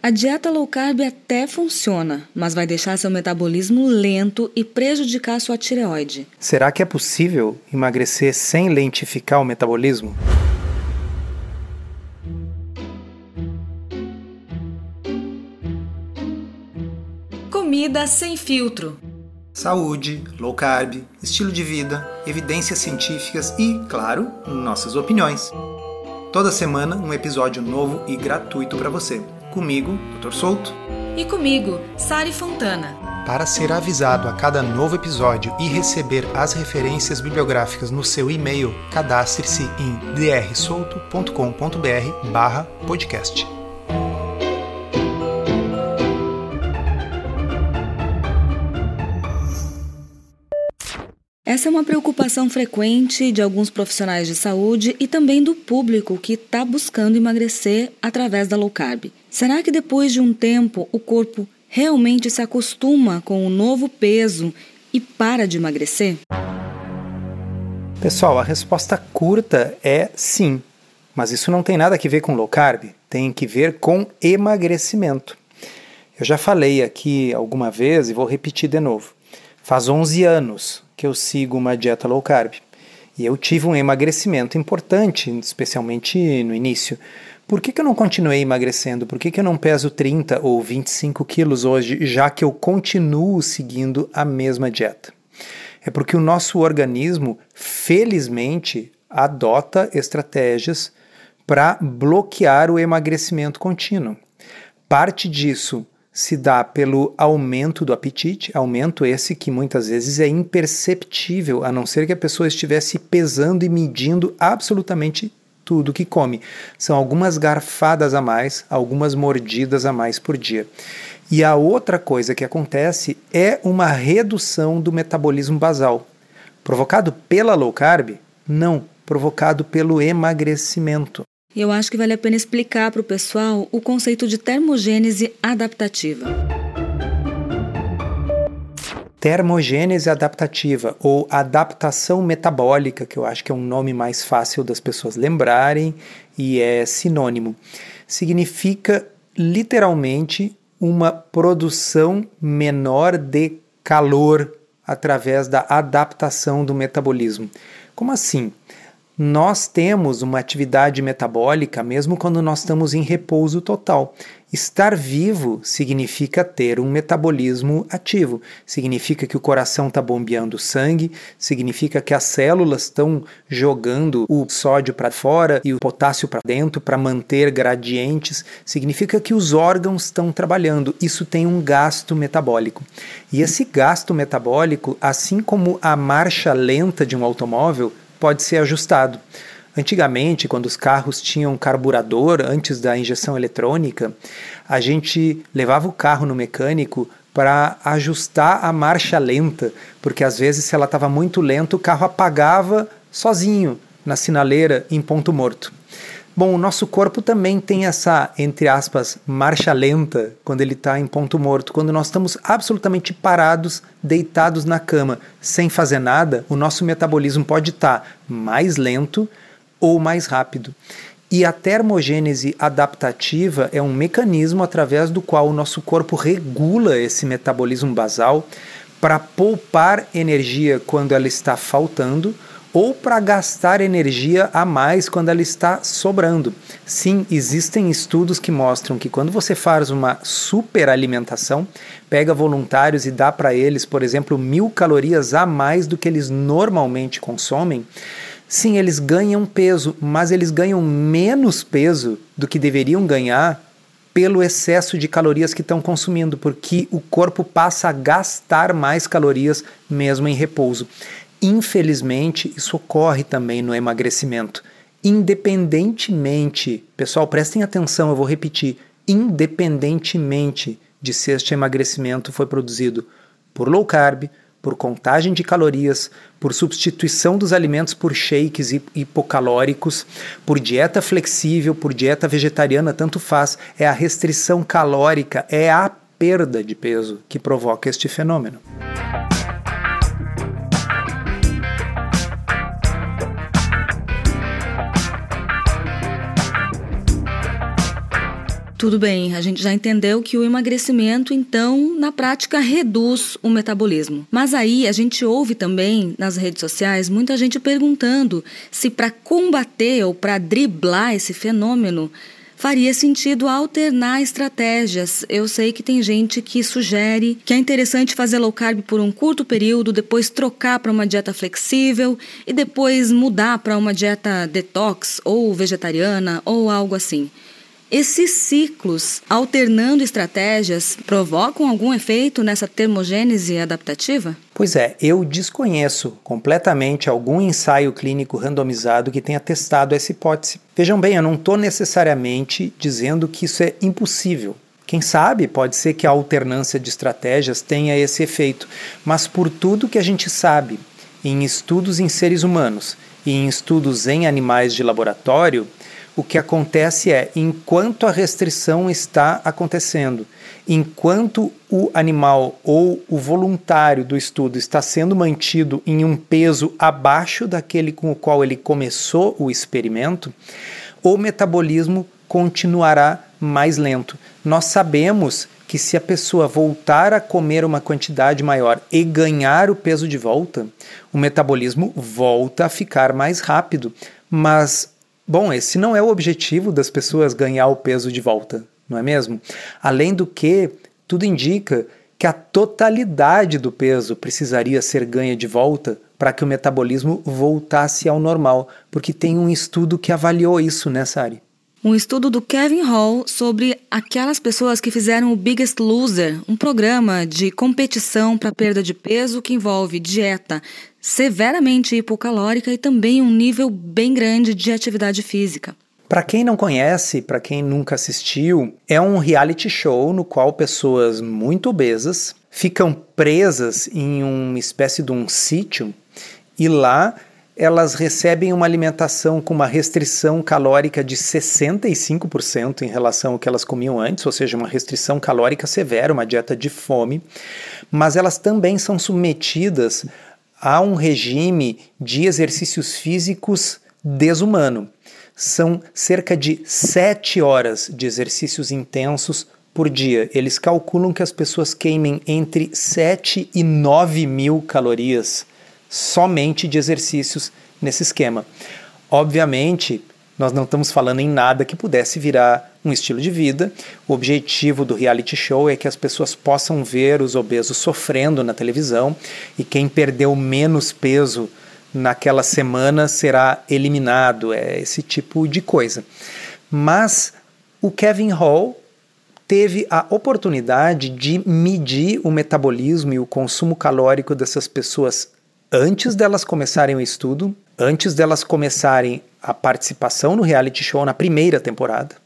A dieta low carb até funciona, mas vai deixar seu metabolismo lento e prejudicar sua tireoide. Será que é possível emagrecer sem lentificar o metabolismo? Comida sem filtro. Saúde, low carb, estilo de vida, evidências científicas e, claro, nossas opiniões. Toda semana um episódio novo e gratuito para você. Comigo, Dr. Souto. E comigo, Sari Fontana. Para ser avisado a cada novo episódio e receber as referências bibliográficas no seu e-mail, cadastre-se em drsolto.com.br/podcast. Essa é uma preocupação frequente de alguns profissionais de saúde e também do público que está buscando emagrecer através da low carb. Será que depois de um tempo o corpo realmente se acostuma com o novo peso e para de emagrecer? Pessoal, a resposta curta é sim, mas isso não tem nada a ver com low carb, tem que ver com emagrecimento. Eu já falei aqui alguma vez e vou repetir de novo. Faz 11 anos que eu sigo uma dieta low carb. E eu tive um emagrecimento importante, especialmente no início. Por que, que eu não continuei emagrecendo? Por que, que eu não peso 30 ou 25 quilos hoje, já que eu continuo seguindo a mesma dieta? É porque o nosso organismo, felizmente, adota estratégias para bloquear o emagrecimento contínuo. Parte disso se dá pelo aumento do apetite, aumento esse que muitas vezes é imperceptível, a não ser que a pessoa estivesse pesando e medindo absolutamente tudo que come. São algumas garfadas a mais, algumas mordidas a mais por dia. E a outra coisa que acontece é uma redução do metabolismo basal. Provocado pela low carb? Não, provocado pelo emagrecimento. Eu acho que vale a pena explicar para o pessoal o conceito de termogênese adaptativa. Termogênese adaptativa ou adaptação metabólica, que eu acho que é um nome mais fácil das pessoas lembrarem e é sinônimo, significa literalmente uma produção menor de calor através da adaptação do metabolismo. Como assim? nós temos uma atividade metabólica mesmo quando nós estamos em repouso total. Estar vivo significa ter um metabolismo ativo, significa que o coração está bombeando sangue, significa que as células estão jogando o sódio para fora e o potássio para dentro para manter gradientes, significa que os órgãos estão trabalhando. Isso tem um gasto metabólico. E esse gasto metabólico, assim como a marcha lenta de um automóvel, pode ser ajustado. Antigamente, quando os carros tinham carburador antes da injeção eletrônica, a gente levava o carro no mecânico para ajustar a marcha lenta, porque às vezes se ela estava muito lenta, o carro apagava sozinho na sinaleira em ponto morto. Bom, o nosso corpo também tem essa, entre aspas, marcha lenta quando ele está em ponto morto. Quando nós estamos absolutamente parados, deitados na cama, sem fazer nada, o nosso metabolismo pode estar tá mais lento ou mais rápido. E a termogênese adaptativa é um mecanismo através do qual o nosso corpo regula esse metabolismo basal para poupar energia quando ela está faltando ou para gastar energia a mais quando ela está sobrando. Sim, existem estudos que mostram que quando você faz uma superalimentação, pega voluntários e dá para eles, por exemplo, mil calorias a mais do que eles normalmente consomem. Sim, eles ganham peso, mas eles ganham menos peso do que deveriam ganhar pelo excesso de calorias que estão consumindo, porque o corpo passa a gastar mais calorias mesmo em repouso. Infelizmente, isso ocorre também no emagrecimento. Independentemente, pessoal, prestem atenção, eu vou repetir, independentemente de se este emagrecimento foi produzido por low carb, por contagem de calorias, por substituição dos alimentos por shakes hipocalóricos, por dieta flexível, por dieta vegetariana, tanto faz, é a restrição calórica, é a perda de peso que provoca este fenômeno. Tudo bem, a gente já entendeu que o emagrecimento, então, na prática, reduz o metabolismo. Mas aí a gente ouve também nas redes sociais muita gente perguntando se para combater ou para driblar esse fenômeno faria sentido alternar estratégias. Eu sei que tem gente que sugere que é interessante fazer low carb por um curto período, depois trocar para uma dieta flexível e depois mudar para uma dieta detox ou vegetariana ou algo assim. Esses ciclos, alternando estratégias, provocam algum efeito nessa termogênese adaptativa? Pois é, eu desconheço completamente algum ensaio clínico randomizado que tenha testado essa hipótese. Vejam bem, eu não estou necessariamente dizendo que isso é impossível. Quem sabe pode ser que a alternância de estratégias tenha esse efeito, mas por tudo que a gente sabe em estudos em seres humanos e em estudos em animais de laboratório, o que acontece é, enquanto a restrição está acontecendo, enquanto o animal ou o voluntário do estudo está sendo mantido em um peso abaixo daquele com o qual ele começou o experimento, o metabolismo continuará mais lento. Nós sabemos que se a pessoa voltar a comer uma quantidade maior e ganhar o peso de volta, o metabolismo volta a ficar mais rápido, mas Bom, esse não é o objetivo das pessoas ganhar o peso de volta, não é mesmo? Além do que, tudo indica que a totalidade do peso precisaria ser ganha de volta para que o metabolismo voltasse ao normal, porque tem um estudo que avaliou isso nessa área. Um estudo do Kevin Hall sobre aquelas pessoas que fizeram o Biggest Loser, um programa de competição para perda de peso que envolve dieta severamente hipocalórica e também um nível bem grande de atividade física. Para quem não conhece, para quem nunca assistiu, é um reality show no qual pessoas muito obesas ficam presas em uma espécie de um sítio e lá elas recebem uma alimentação com uma restrição calórica de 65% em relação ao que elas comiam antes, ou seja, uma restrição calórica severa, uma dieta de fome, mas elas também são submetidas a um regime de exercícios físicos desumano. São cerca de 7 horas de exercícios intensos por dia. Eles calculam que as pessoas queimem entre 7 e 9 mil calorias somente de exercícios nesse esquema. Obviamente, nós não estamos falando em nada que pudesse virar um estilo de vida. O objetivo do reality show é que as pessoas possam ver os obesos sofrendo na televisão e quem perdeu menos peso naquela semana será eliminado. É esse tipo de coisa. Mas o Kevin Hall teve a oportunidade de medir o metabolismo e o consumo calórico dessas pessoas antes delas começarem o estudo, antes delas começarem a participação no reality show na primeira temporada.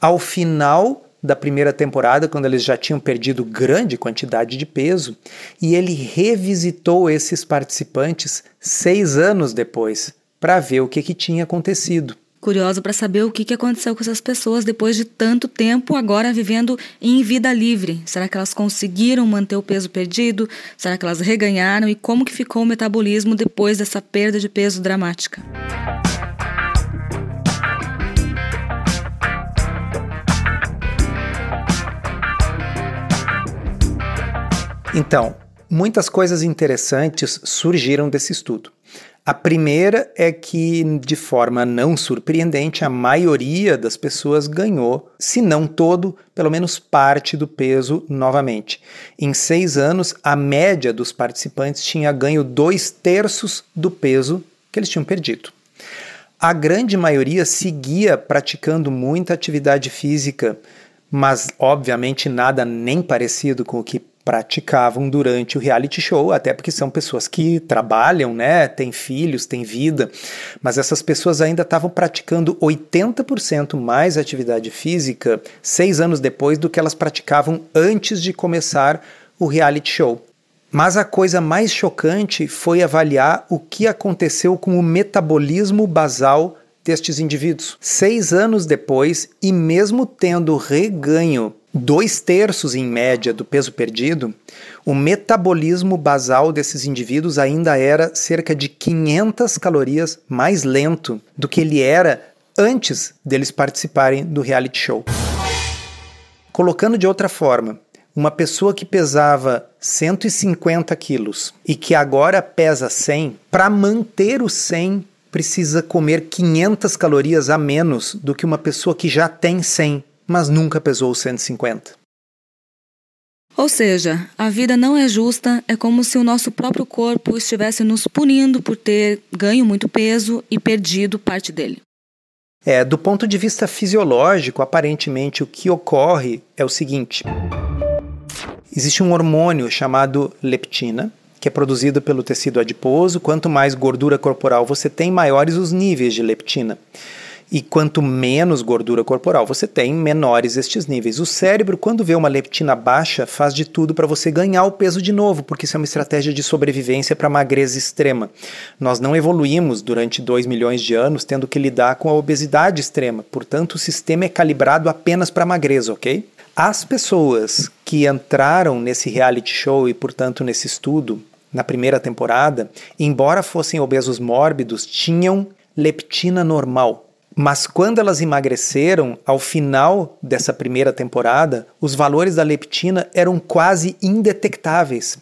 Ao final da primeira temporada, quando eles já tinham perdido grande quantidade de peso, e ele revisitou esses participantes seis anos depois para ver o que, que tinha acontecido curiosa para saber o que, que aconteceu com essas pessoas depois de tanto tempo agora vivendo em vida livre. Será que elas conseguiram manter o peso perdido? Será que elas reganharam? E como que ficou o metabolismo depois dessa perda de peso dramática? Então, muitas coisas interessantes surgiram desse estudo. A primeira é que, de forma não surpreendente, a maioria das pessoas ganhou, se não todo, pelo menos parte do peso novamente. Em seis anos, a média dos participantes tinha ganho dois terços do peso que eles tinham perdido. A grande maioria seguia praticando muita atividade física, mas obviamente nada nem parecido com o que praticavam durante o reality show, até porque são pessoas que trabalham, né, têm filhos, têm vida, mas essas pessoas ainda estavam praticando 80% mais atividade física seis anos depois do que elas praticavam antes de começar o reality show. Mas a coisa mais chocante foi avaliar o que aconteceu com o metabolismo basal destes indivíduos. Seis anos depois, e mesmo tendo reganho dois terços em média do peso perdido, o metabolismo basal desses indivíduos ainda era cerca de 500 calorias mais lento do que ele era antes deles participarem do reality show. Colocando de outra forma, uma pessoa que pesava 150 quilos e que agora pesa 100, para manter o 100 precisa comer 500 calorias a menos do que uma pessoa que já tem 100, mas nunca pesou 150. Ou seja, a vida não é justa, é como se o nosso próprio corpo estivesse nos punindo por ter ganho muito peso e perdido parte dele. É, do ponto de vista fisiológico, aparentemente o que ocorre é o seguinte: existe um hormônio chamado leptina, que é produzido pelo tecido adiposo. Quanto mais gordura corporal você tem, maiores os níveis de leptina. E quanto menos gordura corporal você tem, menores estes níveis. O cérebro, quando vê uma leptina baixa, faz de tudo para você ganhar o peso de novo, porque isso é uma estratégia de sobrevivência para magreza extrema. Nós não evoluímos durante 2 milhões de anos tendo que lidar com a obesidade extrema, portanto, o sistema é calibrado apenas para magreza, ok? As pessoas que entraram nesse reality show e, portanto, nesse estudo, na primeira temporada, embora fossem obesos mórbidos, tinham leptina normal. Mas quando elas emagreceram, ao final dessa primeira temporada, os valores da leptina eram quase indetectáveis.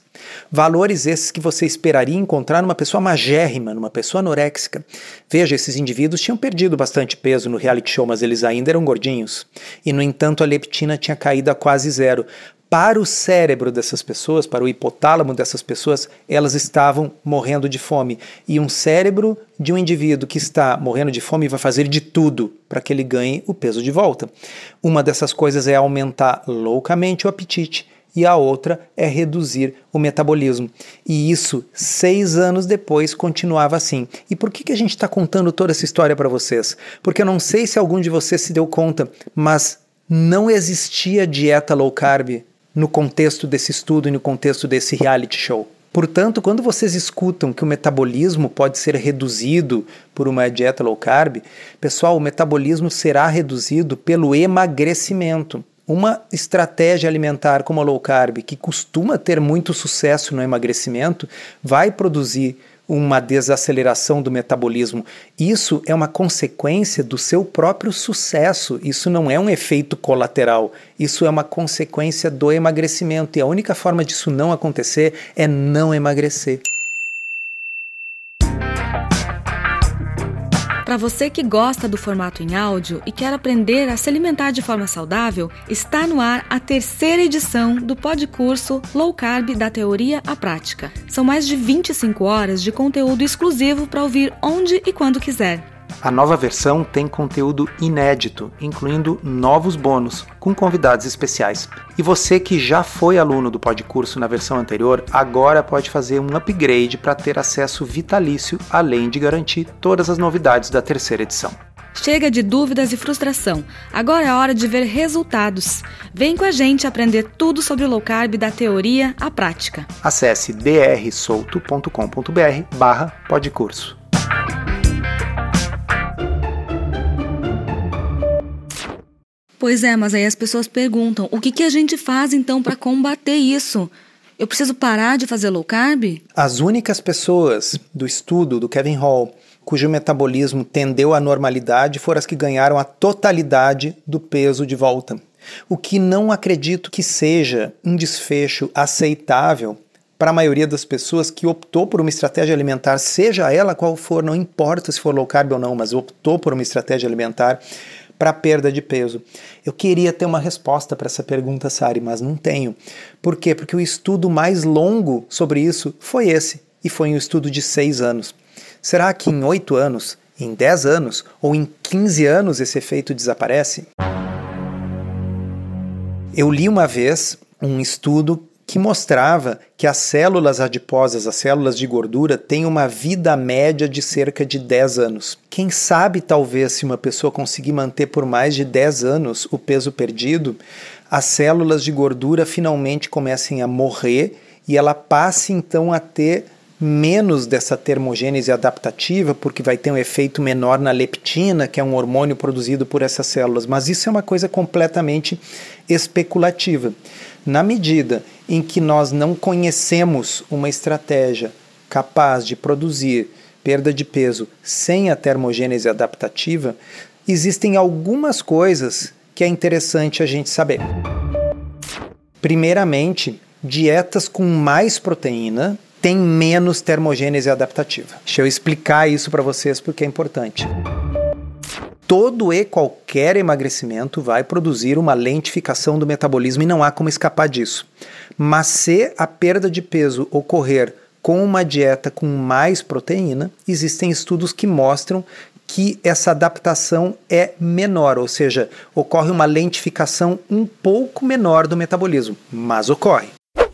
Valores esses que você esperaria encontrar numa pessoa magérrima, numa pessoa anoréxica. Veja, esses indivíduos tinham perdido bastante peso no reality show, mas eles ainda eram gordinhos. E, no entanto, a leptina tinha caído a quase zero para o cérebro dessas pessoas, para o hipotálamo dessas pessoas, elas estavam morrendo de fome. E um cérebro de um indivíduo que está morrendo de fome vai fazer de tudo para que ele ganhe o peso de volta. Uma dessas coisas é aumentar loucamente o apetite e a outra é reduzir o metabolismo. E isso, seis anos depois, continuava assim. E por que, que a gente está contando toda essa história para vocês? Porque eu não sei se algum de vocês se deu conta, mas não existia dieta low carb no contexto desse estudo e no contexto desse reality show. Portanto, quando vocês escutam que o metabolismo pode ser reduzido por uma dieta low carb, pessoal, o metabolismo será reduzido pelo emagrecimento. Uma estratégia alimentar como a low carb, que costuma ter muito sucesso no emagrecimento, vai produzir uma desaceleração do metabolismo. Isso é uma consequência do seu próprio sucesso. Isso não é um efeito colateral. Isso é uma consequência do emagrecimento. E a única forma disso não acontecer é não emagrecer. Para você que gosta do formato em áudio e quer aprender a se alimentar de forma saudável, está no ar a terceira edição do podcurso Low Carb da Teoria à Prática. São mais de 25 horas de conteúdo exclusivo para ouvir onde e quando quiser. A nova versão tem conteúdo inédito, incluindo novos bônus, com convidados especiais. E você que já foi aluno do Podcurso na versão anterior, agora pode fazer um upgrade para ter acesso vitalício, além de garantir todas as novidades da terceira edição. Chega de dúvidas e frustração. Agora é hora de ver resultados. Vem com a gente aprender tudo sobre o low carb da teoria à prática. Acesse drsolto.com.br/podcurso. Pois é, mas aí as pessoas perguntam: o que, que a gente faz então para combater isso? Eu preciso parar de fazer low carb? As únicas pessoas do estudo do Kevin Hall cujo metabolismo tendeu à normalidade foram as que ganharam a totalidade do peso de volta. O que não acredito que seja um desfecho aceitável para a maioria das pessoas que optou por uma estratégia alimentar, seja ela qual for, não importa se for low carb ou não, mas optou por uma estratégia alimentar para perda de peso? Eu queria ter uma resposta para essa pergunta, Sari, mas não tenho. Por quê? Porque o estudo mais longo sobre isso foi esse, e foi um estudo de seis anos. Será que em oito anos, em dez anos ou em quinze anos esse efeito desaparece? Eu li uma vez um estudo que mostrava que as células adiposas, as células de gordura, têm uma vida média de cerca de 10 anos. Quem sabe, talvez, se uma pessoa conseguir manter por mais de 10 anos o peso perdido, as células de gordura finalmente comecem a morrer e ela passe então a ter menos dessa termogênese adaptativa, porque vai ter um efeito menor na leptina, que é um hormônio produzido por essas células. Mas isso é uma coisa completamente especulativa. Na medida em que nós não conhecemos uma estratégia capaz de produzir perda de peso sem a termogênese adaptativa, existem algumas coisas que é interessante a gente saber. Primeiramente, dietas com mais proteína têm menos termogênese adaptativa. Deixa eu explicar isso para vocês porque é importante. Todo e qualquer emagrecimento vai produzir uma lentificação do metabolismo e não há como escapar disso. Mas se a perda de peso ocorrer com uma dieta com mais proteína, existem estudos que mostram que essa adaptação é menor, ou seja, ocorre uma lentificação um pouco menor do metabolismo, mas ocorre.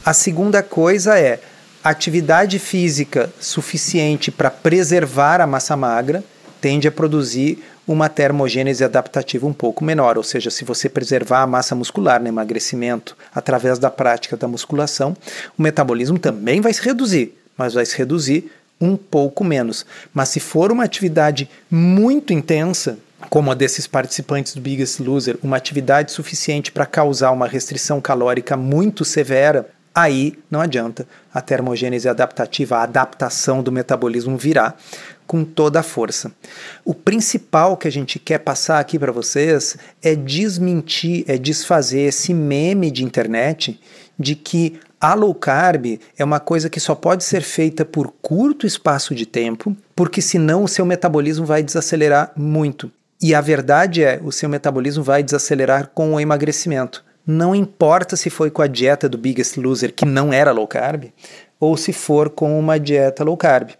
A segunda coisa é atividade física suficiente para preservar a massa magra tende a produzir uma termogênese adaptativa um pouco menor, ou seja, se você preservar a massa muscular no emagrecimento através da prática da musculação, o metabolismo também vai se reduzir, mas vai se reduzir um pouco menos. Mas se for uma atividade muito intensa, como a desses participantes do Biggest Loser, uma atividade suficiente para causar uma restrição calórica muito severa, aí não adianta. A termogênese adaptativa, a adaptação do metabolismo virá com toda a força. O principal que a gente quer passar aqui para vocês é desmentir, é desfazer esse meme de internet de que a low carb é uma coisa que só pode ser feita por curto espaço de tempo, porque senão o seu metabolismo vai desacelerar muito. E a verdade é, o seu metabolismo vai desacelerar com o emagrecimento. Não importa se foi com a dieta do Biggest Loser, que não era low carb, ou se for com uma dieta low carb.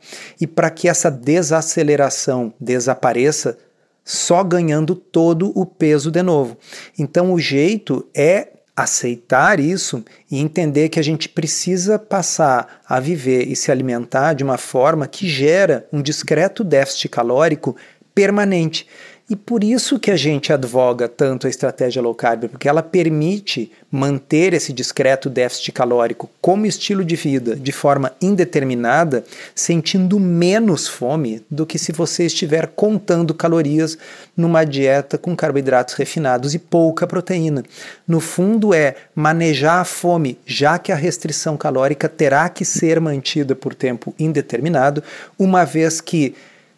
E para que essa desaceleração desapareça, só ganhando todo o peso de novo. Então o jeito é aceitar isso e entender que a gente precisa passar a viver e se alimentar de uma forma que gera um discreto déficit calórico permanente. E por isso que a gente advoga tanto a estratégia low carb, porque ela permite manter esse discreto déficit calórico como estilo de vida de forma indeterminada, sentindo menos fome do que se você estiver contando calorias numa dieta com carboidratos refinados e pouca proteína. No fundo é manejar a fome, já que a restrição calórica terá que ser mantida por tempo indeterminado, uma vez que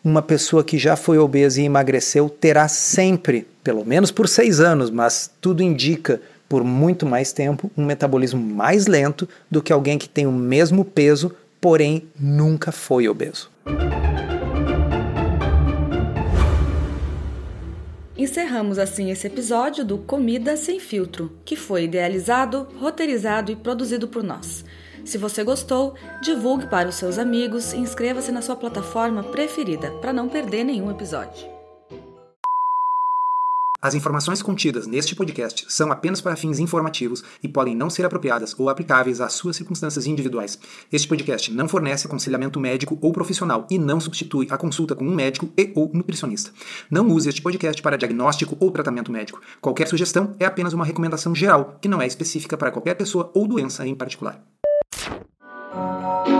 uma pessoa que já foi obesa e emagreceu terá sempre, pelo menos por seis anos, mas tudo indica por muito mais tempo, um metabolismo mais lento do que alguém que tem o mesmo peso, porém nunca foi obeso. Encerramos assim esse episódio do Comida Sem Filtro, que foi idealizado, roteirizado e produzido por nós. Se você gostou, divulgue para os seus amigos e inscreva-se na sua plataforma preferida para não perder nenhum episódio. As informações contidas neste podcast são apenas para fins informativos e podem não ser apropriadas ou aplicáveis às suas circunstâncias individuais. Este podcast não fornece aconselhamento médico ou profissional e não substitui a consulta com um médico e ou nutricionista. Não use este podcast para diagnóstico ou tratamento médico. Qualquer sugestão é apenas uma recomendação geral, que não é específica para qualquer pessoa ou doença em particular. Thank you.